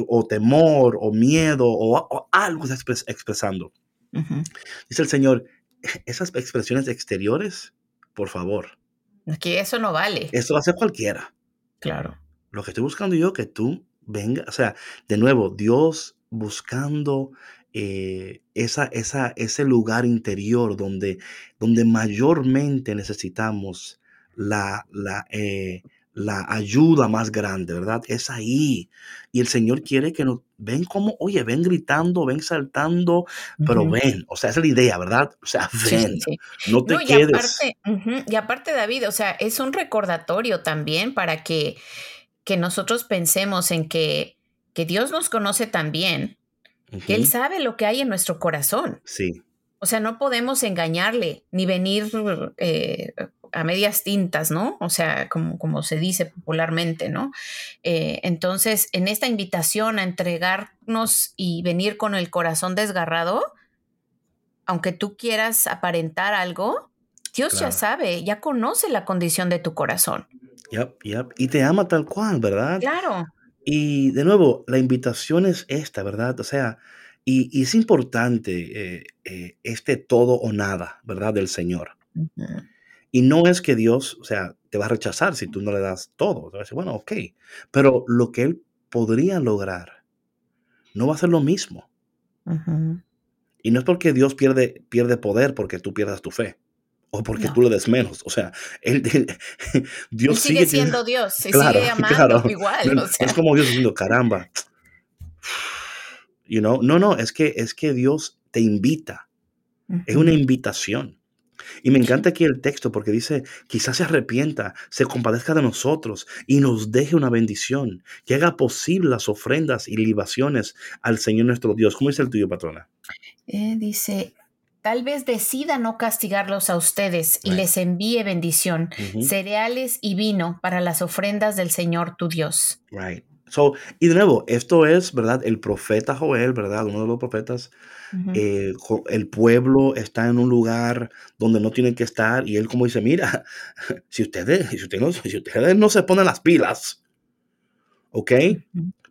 o temor, o miedo, o, algo está expresando. Dice el Señor, esas expresiones exteriores, por favor. Que eso no vale. Eso lo hace cualquiera. Claro. Lo que estoy buscando yo, que tú venga, o sea, de nuevo, Dios buscando eh, esa, esa, ese lugar interior donde, donde mayormente necesitamos la, la, eh, la ayuda más grande, ¿verdad? Es ahí. Y el Señor quiere que nos ven como, oye, ven gritando, ven saltando, pero ven, o sea, esa es la idea, ¿verdad? O sea, ven, no te quedes. Y aparte, y aparte, David, o sea, es un recordatorio también para que, que nosotros pensemos en que, que Dios nos conoce también, que Él sabe lo que hay en nuestro corazón. Sí. O sea, no podemos engañarle ni venir eh, a medias tintas, ¿no? O sea, como, como se dice popularmente, ¿no? Eh, entonces, en esta invitación a entregarnos y venir con el corazón desgarrado, aunque tú quieras aparentar algo, Dios ya sabe, ya conoce la condición de tu corazón. Yep, yep. Y te ama tal cual, ¿verdad? Claro. Y de nuevo, la invitación es esta, ¿verdad? O sea, y, es importante eh, eh, este todo o nada, ¿verdad? Del Señor. Y no es que Dios, o sea, te va a rechazar si tú no le das todo. Te va a decir, bueno, ok. Pero lo que Él podría lograr no va a ser lo mismo. Y no es porque Dios pierde, pierde poder porque tú pierdas tu fe o porque tú le des menos. O sea, (laughs) (laughs) él, Dios sigue, siendo Dios, se sigue (laughs) amando igual. Es como Dios diciendo, caramba. You know? No, no, es que, es que Dios te invita. Es una invitación. Y me encanta aquí el texto porque dice, quizás se arrepienta, se compadezca de nosotros y nos deje una bendición, que haga posible las ofrendas y libaciones al Señor nuestro Dios. ¿Cómo dice el tuyo, patrona? Eh, dice, tal vez decida no castigarlos a ustedes y les envíe bendición, cereales y vino para las ofrendas del Señor tu Dios. Right. So, y de nuevo, esto es, ¿verdad? El profeta Joel, ¿verdad? Uno de los profetas eh, el pueblo está en un lugar donde no tienen que estar y él como dice, mira, (laughs) si ustedes, si ustedes, no, si ustedes no se ponen las pilas, ¿ok?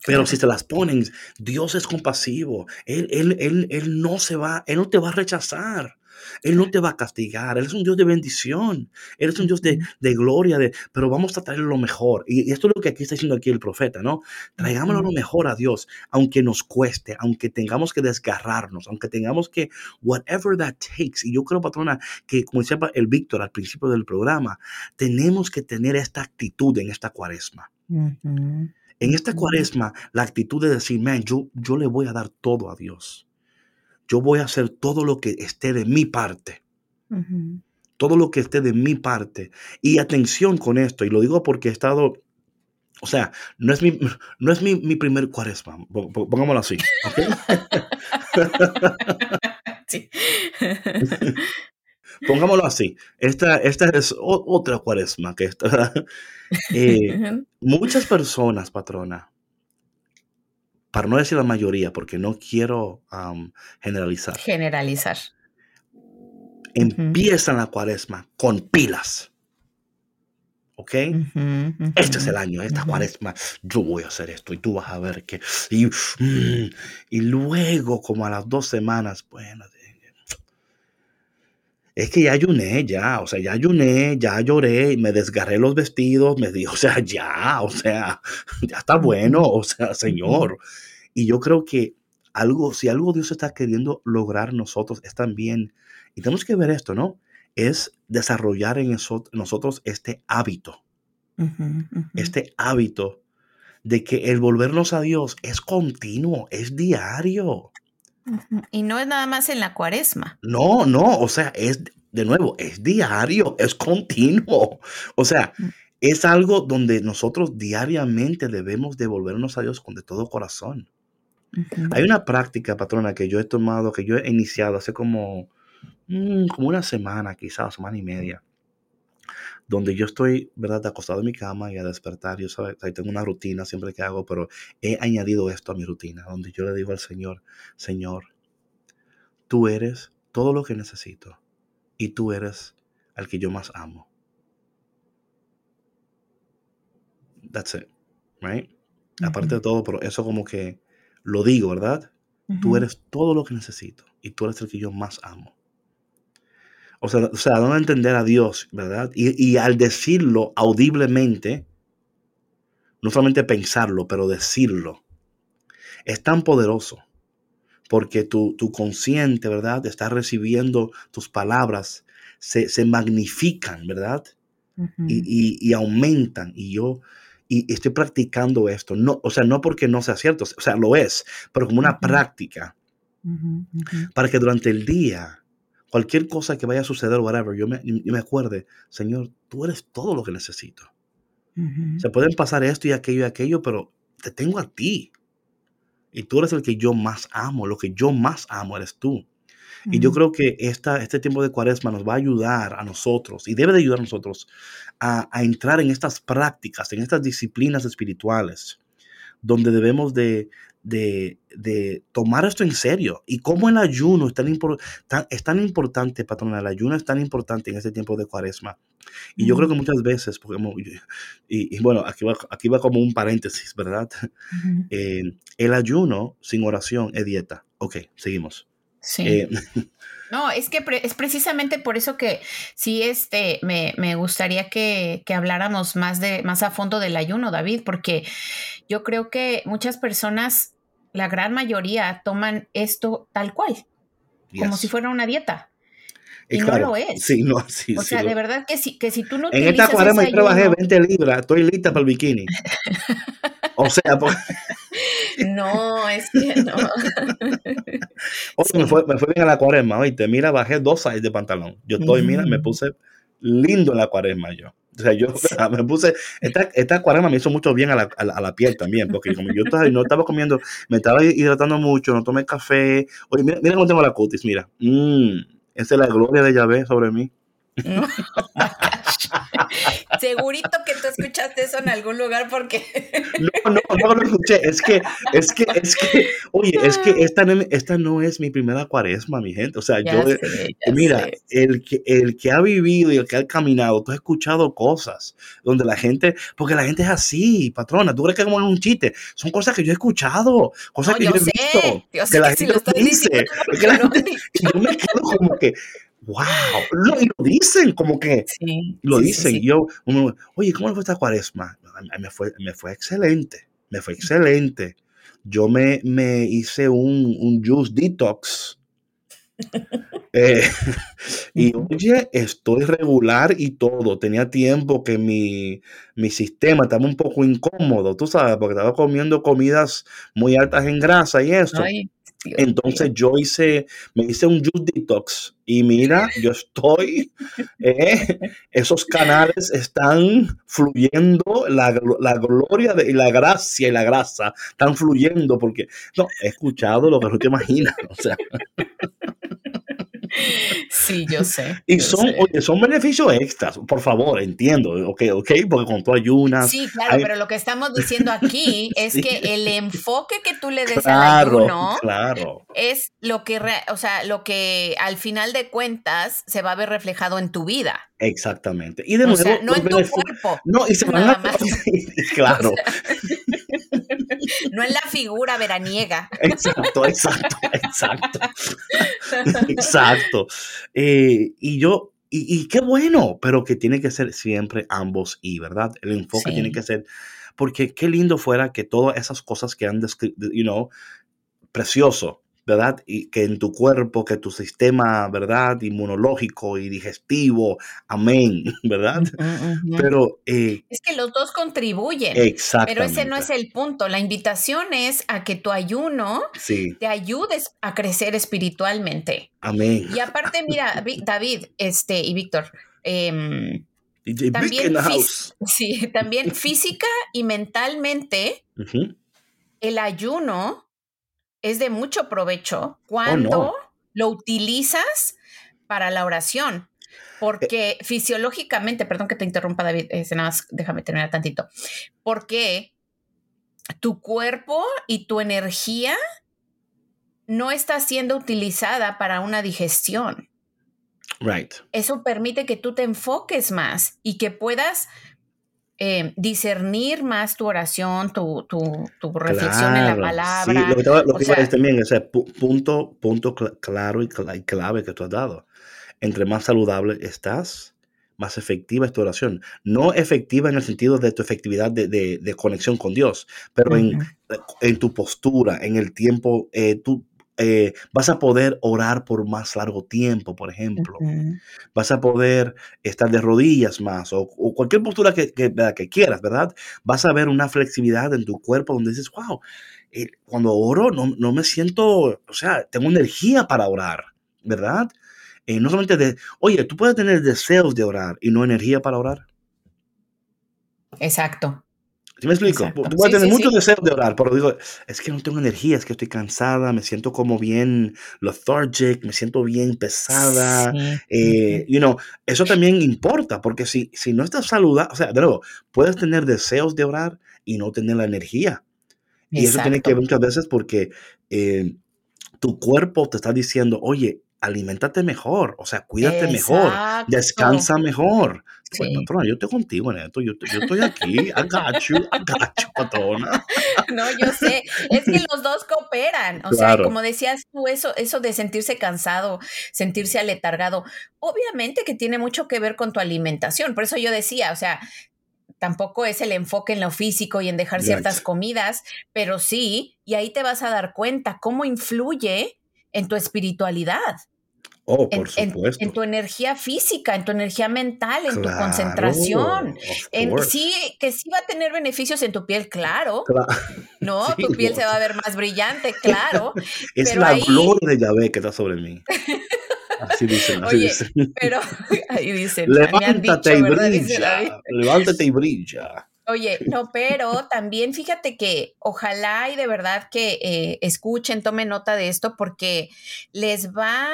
Pero si se las ponen, Dios es compasivo. Él, él, él, él, no se va, Él no te va a rechazar. Él no te va a castigar. Él es un Dios de bendición. Él es un Dios de, gloria, de, pero vamos a traerle lo mejor. Y, esto es lo que aquí está diciendo aquí el profeta, ¿no? Traigámoslo lo mejor a Dios, aunque nos cueste, aunque tengamos que desgarrarnos, aunque tengamos que, whatever that takes. Y yo creo, patrona, que como decía el Víctor al principio del programa, tenemos que tener esta actitud en esta cuaresma. En esta cuaresma, la actitud de decir, man, yo, yo le voy a dar todo a Dios yo voy a hacer todo lo que esté de mi parte. Todo lo que esté de mi parte. Y atención con esto, y lo digo porque he estado, o sea, no es mi, (laughs) no es mi, primer cuaresma, pongámoslo así. (laughs) (laughs) Pongámoslo así. Esta, esta es otra cuaresma que está. Eh, muchas personas, patrona, para no decir la mayoría, porque no quiero generalizar. Generalizar. Empiezan la cuaresma con pilas. ¿Ok? este es el año, esta cuaresma, yo voy a hacer esto y tú vas a ver que... Y, mm, y luego, como a las dos semanas, bueno, es que ya ayuné, ya, o sea, ya ayuné, ya lloré, me desgarré los vestidos, me dijo, o sea, ya, o sea, (laughs) ya está bueno, o sea, Señor. Y yo creo que algo, si algo Dios está queriendo lograr nosotros es también, y tenemos que ver esto, ¿no? Es desarrollar en nosotros este hábito, este hábito de que el volvernos a Dios es continuo, es diario. Y no es nada más en la cuaresma. No, no, o sea, es de nuevo, es diario, es continuo. O sea, mm. es algo donde nosotros diariamente debemos devolvernos a Dios con de todo corazón. Hay una práctica, patrona, que yo he tomado, que yo he iniciado hace como, mm, como una semana, quizás, semana y media, donde yo estoy, ¿verdad?, acostado en mi cama y a despertar. Yo sabes, ahí tengo una rutina siempre que hago, pero he añadido esto a mi rutina, donde yo le digo al Señor, Señor, tú eres todo lo que necesito y tú eres al que yo más amo. That's it, right? Aparte de todo, pero eso como que lo digo, ¿verdad? tú eres todo lo que necesito y tú eres el que yo más amo. O sea, o sea, no entender a Dios, ¿verdad? Y, al decirlo audiblemente, no solamente pensarlo, pero decirlo, es tan poderoso porque tu, tu consciente, ¿verdad? Está recibiendo tus palabras, se, magnifican, ¿verdad? y, aumentan. Y yo y estoy practicando esto. No, o sea, no porque no sea cierto, o sea, lo es, pero como una práctica. Para que durante el día cualquier cosa que vaya a suceder, whatever, yo me, me acuerde, Señor, tú eres todo lo que necesito. Se pueden pasar esto y aquello y aquello, pero te tengo a ti. Y tú eres el que yo más amo, lo que yo más amo eres tú. Y yo creo que esta, este tiempo de cuaresma nos va a ayudar a nosotros y debe de ayudar a nosotros a, a entrar en estas prácticas, en estas disciplinas espirituales, donde debemos de, de, de, tomar esto en serio. Y cómo el ayuno es tan, es tan importante, patrona, el ayuno es tan importante en este tiempo de cuaresma. Y yo creo que muchas veces, porque, y, bueno, aquí va, aquí va como un paréntesis, ¿verdad? (laughs) Eh, el ayuno sin oración es dieta. Ok, seguimos. Sí. Eh, (laughs) no, es que es precisamente por eso que sí, este, me, me gustaría que, que, habláramos más, de, más a fondo del ayuno, David, porque yo creo que muchas personas la gran mayoría toman esto tal cual, como si fuera una dieta. Y, no lo es. Sí, no, sí, o sea, de verdad que si, que si tú no En esta cuaresma yo trabajé 20 libras, estoy lista para el bikini. (laughs) o sea. (laughs) No, es que no. (laughs) Oye, me, fue, me fue bien a la cuaresma, oíste, mira, bajé dos sizes de pantalón. Yo estoy, mira, me puse lindo en la cuaresma yo. O sea, yo (laughs) me puse, esta, esta cuaresma me hizo mucho bien a la, a la, piel también, porque como yo estaba, no estaba comiendo, me estaba hidratando mucho, no tomé café. Oye, mira, mira cómo tengo la cutis, mira. Esa es la gloria de Yahvé sobre mí. (laughs) Segurito que tú escuchaste eso en algún lugar porque. no, no, no lo escuché. Es que, es que, es que, oye, es que esta, esta no es mi primera cuaresma, mi gente. O sea, yo, mira, el que, el que ha vivido y el que ha caminado, tú has escuchado cosas donde la gente, porque la gente es así, patrona, tú crees que es como un chiste. Son cosas que yo he escuchado, cosas que yo, he visto. que la gente dice. y yo me quedo como que, wow, lo, y lo dicen, como que lo dicen. yo, oye, ¿cómo fue esta cuaresma? Me fue, me fue excelente, me fue excelente. Yo me, me hice un, un juice detox. Eh, (laughs) y oye, estoy regular y todo. Tenía tiempo que mi, mi sistema estaba un poco incómodo, tú sabes, porque estaba comiendo comidas muy altas en grasa y eso. Entonces yo hice, me hice un juice detox y mira, (laughs) yo estoy, eh, esos canales están fluyendo, la, la gloria de, y la gracia y la grasa están fluyendo porque, no, he escuchado lo que no te imaginas, o sea. (laughs) Sí, yo sé. Y son, Oye, son beneficios extras, por favor, entiendo, ok, ok, porque con tu ayunas. Sí, claro, pero lo que estamos diciendo aquí (laughs) es que el enfoque que tú le des al ayuno claro. es lo que, o sea, lo que al final de cuentas se va a ver reflejado en tu vida. Exactamente. Y de nuevo, no en tu cuerpo. No, y se van a... (laughs) claro. (laughs) no en la figura veraniega. (laughs) Exacto, exacto, exacto. exacto. Eh, y yo, y, qué bueno, pero que tiene que ser siempre ambos y, ¿verdad? El enfoque tiene que ser, porque qué lindo fuera que todas esas cosas que han descrito, you know, precioso, ¿verdad? Y que en tu cuerpo, que tu sistema, ¿verdad? Inmunológico y digestivo, amén, (laughs) ¿verdad? Pero... Eh, es que los dos contribuyen. Exactamente. Pero ese no es el punto. La invitación es a que tu ayuno te ayudes a crecer espiritualmente. Amén. Y aparte, mira, David este, y Víctor, em, también, (laughs) sí, también física y mentalmente, el ayuno es de mucho provecho oh, cuando lo utilizas para la oración. Porque fisiológicamente, perdón que te interrumpa, David, nada déjame terminar tantito. Porque tu cuerpo y tu energía no está siendo utilizada para una digestión. Right. Eso permite que tú te enfoques más y que puedas eh, discernir más tu oración, tu, tu, reflexión en la palabra. Sí, lo que, te, también, ese punto, punto claro y clave que tú has dado. Entre más saludable estás, más efectiva es tu oración. No efectiva en el sentido de tu efectividad de, de, conexión con Dios, pero en, en, tu postura, en el tiempo, eh, tú eh, vas a poder orar por más largo tiempo, por ejemplo. Vas a poder estar de rodillas más o, cualquier postura que, que, quieras, ¿verdad? Vas a ver una flexibilidad en tu cuerpo donde dices, wow, eh, cuando oro no, no, me siento, o sea, tengo energía para orar, ¿verdad? Eh, no solamente de, oye, tú puedes tener deseos de orar y no energía para orar. Exacto. ¿Sí me explico? Tú puedes tener muchos deseos de orar, pero digo, es que no tengo energía, es que estoy cansada, me siento como bien lethargic, me siento bien pesada. Eh, you know, eso también importa, porque si, si no estás saludable, o sea, de nuevo, puedes tener deseos de orar y no tener la energía. Y eso tiene que ver muchas veces porque eh, tu cuerpo te está diciendo, oye, alimentate mejor, o sea, cuídate mejor, descansa mejor. Pues, patrona, yo estoy contigo en esto, yo, yo estoy aquí, I got you, I got you, patrona. (laughs) No, yo sé, es que los dos cooperan, o sea, como decías tú, eso, eso de sentirse cansado, sentirse aletargado, obviamente que tiene mucho que ver con tu alimentación, por eso yo decía, o sea, tampoco es el enfoque en lo físico y en dejar ciertas comidas, pero sí, y ahí te vas a dar cuenta cómo influye en tu espiritualidad. Oh, por supuesto. En, tu energía física, en tu energía mental, en tu concentración. sí, que sí va a tener beneficios en tu piel, claro. (laughs) No, tu piel se va a ver más brillante, claro. (laughs) es la gloria de Yahvé que está sobre mí. Así dicen, así Oye, Pero (laughs) ahí dicen, levántate y brilla, levántate y brilla. Oye, no, pero también fíjate que ojalá y de verdad que eh, escuchen, tomen nota de esto porque les va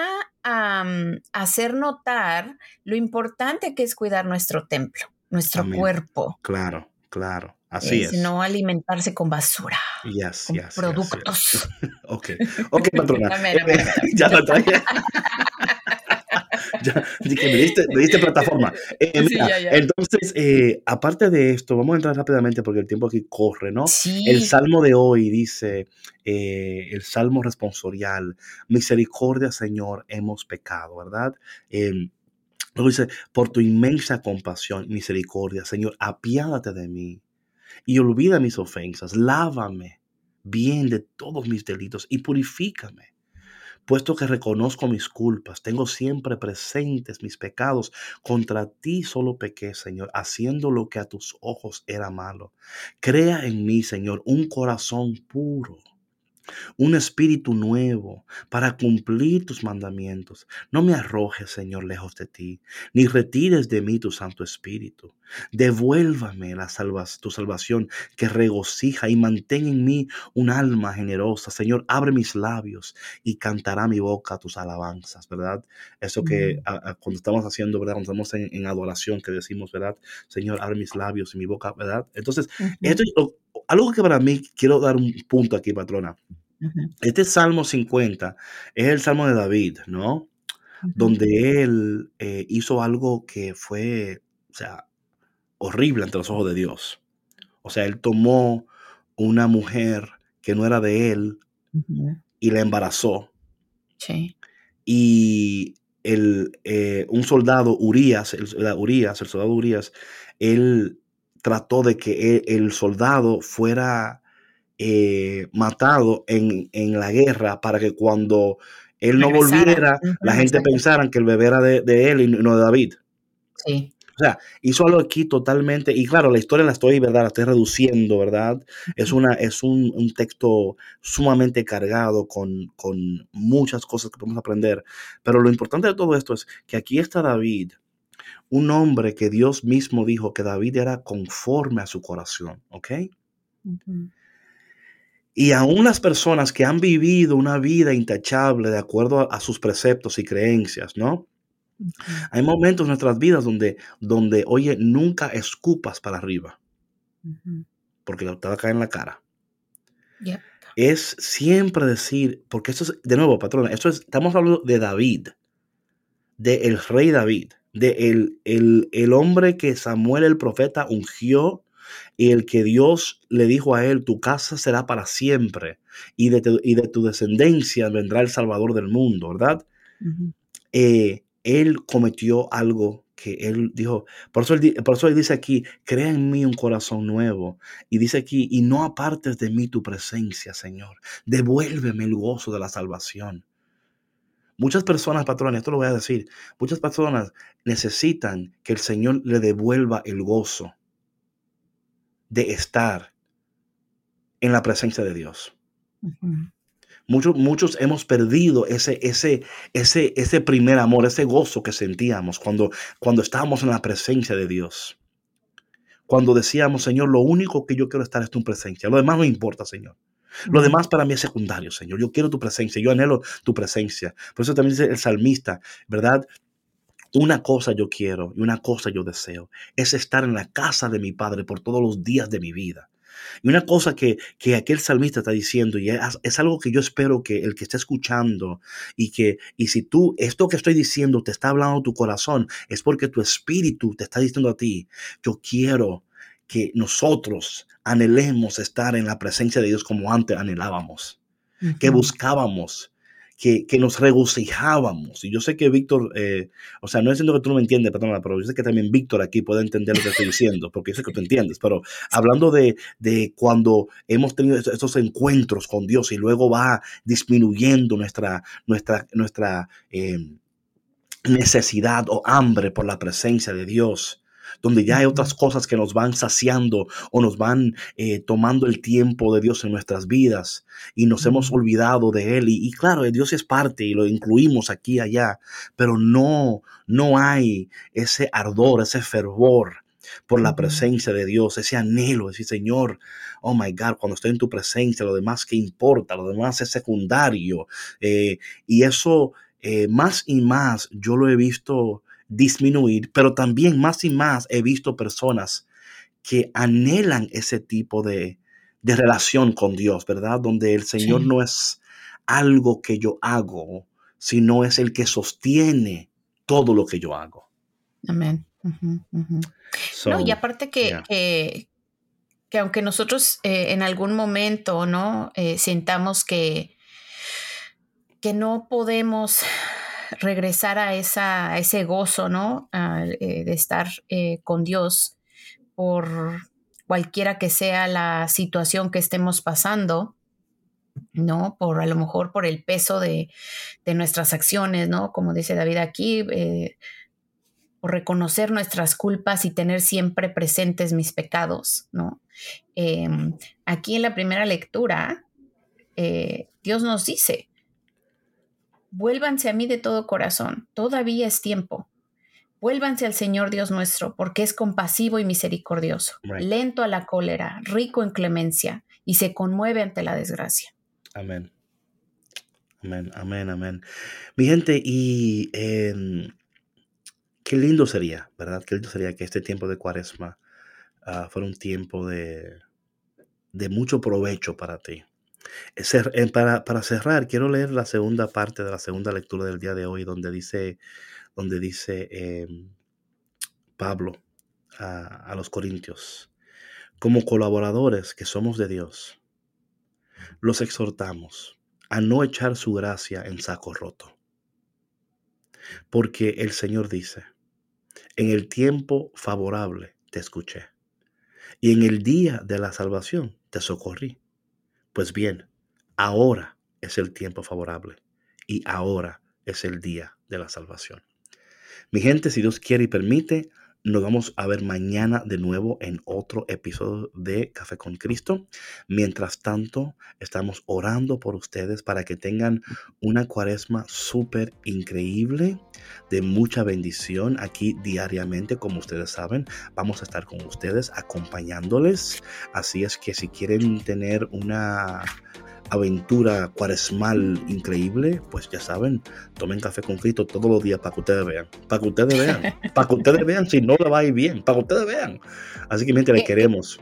a mm, hacer notar lo importante que es cuidar nuestro templo, nuestro cuerpo. Claro, claro. Así es, No alimentarse con basura. Yes, con productos. (laughs) ok, ok, patrona. (laughs) ya lo (laughs) traje. (laughs) ya, me diste, plataforma. Eh, entonces, eh, aparte de esto, vamos a entrar rápidamente porque el tiempo aquí corre, ¿no? El salmo de hoy dice, eh, el salmo responsorial, misericordia, Señor, hemos pecado, ¿verdad? Em, luego dice, por tu inmensa compasión, misericordia, Señor, apiádate de mí y olvida mis ofensas, lávame bien de todos mis delitos y purifícame puesto que reconozco mis culpas, tengo siempre presentes mis pecados, contra ti solo pequé, Señor, haciendo lo que a tus ojos era malo. Crea en mí, Señor, un corazón puro un espíritu nuevo para cumplir tus mandamientos. No me arrojes, Señor, lejos de ti, ni retires de mí tu Santo Espíritu. Devuélvame la salvas, tu salvación que regocija y mantén en mí un alma generosa. Señor, abre mis labios y cantará mi boca tus alabanzas, ¿verdad? Eso que mm. cuando estamos haciendo, ¿verdad? Cuando estamos en, adoración, que decimos, ¿verdad? Señor, abre mis labios y mi boca, ¿verdad? Entonces, esto algo que para mí quiero dar un punto aquí, patrona. Este Salmo 50 es el Salmo de David, ¿no? Donde él eh, hizo algo que fue, o sea, horrible ante los ojos de Dios. O sea, él tomó una mujer que no era de él y la embarazó. Sí. Y el, eh, un soldado, Urias, el, Urias, el soldado Urias, él trató de que e, el, soldado fuera eh, matado en, la guerra para que cuando él no volviera, la gente pensara que el bebé era de, él y no de David. Sí. O sea, hizo algo aquí totalmente, y claro, la historia la estoy, ¿verdad? La estoy reduciendo, ¿verdad? Es, una, es un, texto sumamente cargado con, con, muchas cosas que podemos aprender. Pero lo importante de todo esto es que aquí está David, un hombre que Dios mismo dijo que David era conforme a su corazón, ¿ok? Y aún las personas que han vivido una vida intachable de acuerdo a, sus preceptos y creencias, ¿no? Hay momentos en nuestras vidas donde, donde, oye, nunca escupas para arriba, porque te va a caer en la cara. Es siempre decir, porque esto es, de nuevo, patrona, esto es, estamos hablando de David, del rey David. De el, el, el hombre que Samuel el profeta ungió y el que Dios le dijo a él, tu casa será para siempre y de tu, y de tu descendencia vendrá el Salvador del mundo, ¿verdad? Eh, él cometió algo que él dijo, por eso él, por eso él dice aquí, crea en mí un corazón nuevo. Y dice aquí, y no apartes de mí tu presencia, Señor. Devuélveme el gozo de la salvación. Muchas personas, patrones, esto lo voy a decir, muchas personas necesitan que el Señor le devuelva el gozo de estar en la presencia de Dios. Muchos, muchos hemos perdido ese, ese, ese, ese primer amor, ese gozo que sentíamos cuando, cuando estábamos en la presencia de Dios. Cuando decíamos, Señor, lo único que yo quiero estar es tu presencia. Lo demás no importa, Señor. Lo demás para mí es secundario, Señor. Yo quiero tu presencia, yo anhelo tu presencia. Por eso también dice el salmista, ¿verdad? Una cosa yo quiero y una cosa yo deseo, es estar en la casa de mi Padre por todos los días de mi vida. Y una cosa que, que aquel salmista está diciendo, y es, algo que yo espero que el que esté escuchando, y que, y si tú, esto que estoy diciendo te está hablando tu corazón, es porque tu espíritu te está diciendo a ti, yo quiero que nosotros anhelemos estar en la presencia de Dios como antes anhelábamos, que buscábamos, que, nos regocijábamos. Y yo sé que Víctor, eh, o sea, no es diciendo que tú no me entiendes, perdón, pero yo sé que también Víctor aquí puede entender lo que estoy diciendo, porque yo sé que tú entiendes, pero hablando de, de cuando hemos tenido estos encuentros con Dios y luego va disminuyendo nuestra, nuestra, nuestra eh, necesidad o hambre por la presencia de Dios donde ya hay otras cosas que nos van saciando o nos van eh, tomando el tiempo de Dios en nuestras vidas y nos hemos olvidado de Él. Y, claro, Dios es parte y lo incluimos aquí y allá, pero no, no hay ese ardor, ese fervor por la presencia de Dios, ese anhelo, decir, Señor, oh my God, cuando estoy en tu presencia, lo demás que importa, lo demás es secundario. Eh, y eso, eh, más y más, yo lo he visto disminuir, pero también más y más he visto personas que anhelan ese tipo de, relación con Dios, ¿verdad? Donde el Señor no es algo que yo hago, sino es el que sostiene todo lo que yo hago. Amén. no, y aparte que, que, aunque nosotros eh, en algún momento, ¿no? Eh, sintamos que, que no podemos regresar a, esa, ese gozo, ¿no? Eh, de estar eh, con Dios por cualquiera que sea la situación que estemos pasando, ¿no? Por a lo mejor por el peso de, nuestras acciones, ¿no? Como dice David aquí, eh, reconocer nuestras culpas y tener siempre presentes mis pecados, ¿no? Em, aquí en la primera lectura, Dios nos dice, Vuélvanse a mí de todo corazón, todavía es tiempo. Vuélvanse al Señor Dios nuestro, porque es compasivo y misericordioso, lento a la cólera, rico en clemencia, y se conmueve ante la desgracia. Amén. Amén, amén, amén. Mi gente, y em, qué lindo sería, ¿verdad? Qué lindo sería que este tiempo de cuaresma ah, fuera un tiempo de, de mucho provecho para ti. Para, para, cerrar, quiero leer la segunda parte de la segunda lectura del día de hoy, donde dice, donde dice em, Pablo a los Corintios, como colaboradores que somos de Dios, los exhortamos a no echar su gracia en saco roto. Porque el Señor dice, en el tiempo favorable te escuché, y en el día de la salvación te socorrí. Pues bien, ahora es el tiempo favorable y ahora es el día de la salvación. Mi gente, si Dios quiere y permite, nos vamos a ver mañana de nuevo en otro episodio de Café con Cristo. Mientras tanto, estamos orando por ustedes para que tengan una cuaresma súper increíble, de mucha bendición aquí diariamente. Como ustedes saben, vamos a estar con ustedes acompañándoles. Así es que si quieren tener una aventura cuaresmal increíble, pues ya saben, tomen café con Cristo todos los días para que ustedes vean, para que ustedes vean, (laughs) para que ustedes vean si no le va a ir bien, para que ustedes vean. Así que mientras le eh, queremos.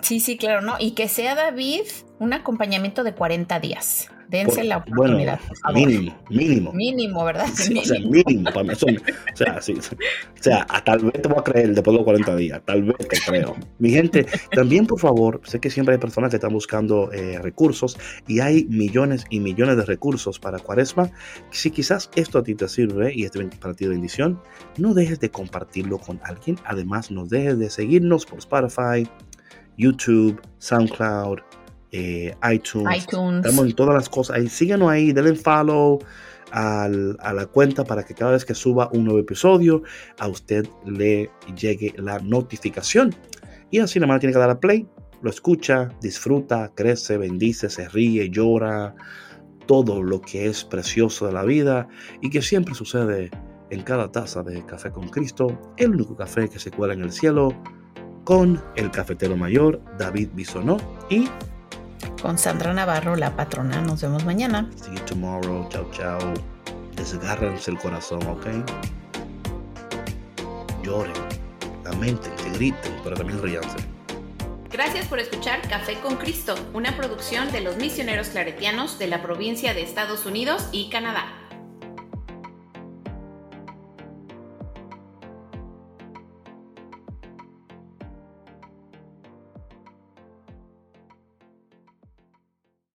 Sí, sí, claro, ¿no? Y que sea David un acompañamiento de 40 días. Dense la oportunidad. mínimo, mínimo. Mínimo, ¿verdad? mínimo. O sea, mínimo. Para mí o, sea, sí, o sea, tal vez te voy a creer después de los 40 días. Tal vez te creo. Mi gente, también por favor, sé que siempre hay personas que están buscando eh, recursos y hay millones y millones de recursos para Cuaresma. Si quizás esto a ti te sirve y este partido de bendición, no dejes de compartirlo con alguien. Además, no dejes de seguirnos por Spotify, YouTube, SoundCloud, eh, iTunes. Estamos en todas las cosas. Ahí, síganos ahí, denle follow a la cuenta para que cada vez que suba un nuevo episodio a usted le llegue la notificación. Y así nada más tiene que dar a play, lo escucha, disfruta, crece, bendice, se ríe, llora, todo lo que es precioso de la vida y que siempre sucede en cada taza de café con Cristo, el único café que se cuela en el cielo, con el cafetero mayor David Bisonó y con Sandra Navarro, la patrona. Nos vemos mañana. See you tomorrow. Chao, chao. Desgárrense el corazón, ¿ok? Lloren, lamenten, se griten, pero también ríanse. Gracias por escuchar Café con Cristo, una producción de los misioneros claretianos de la provincia de Estados Unidos y Canadá.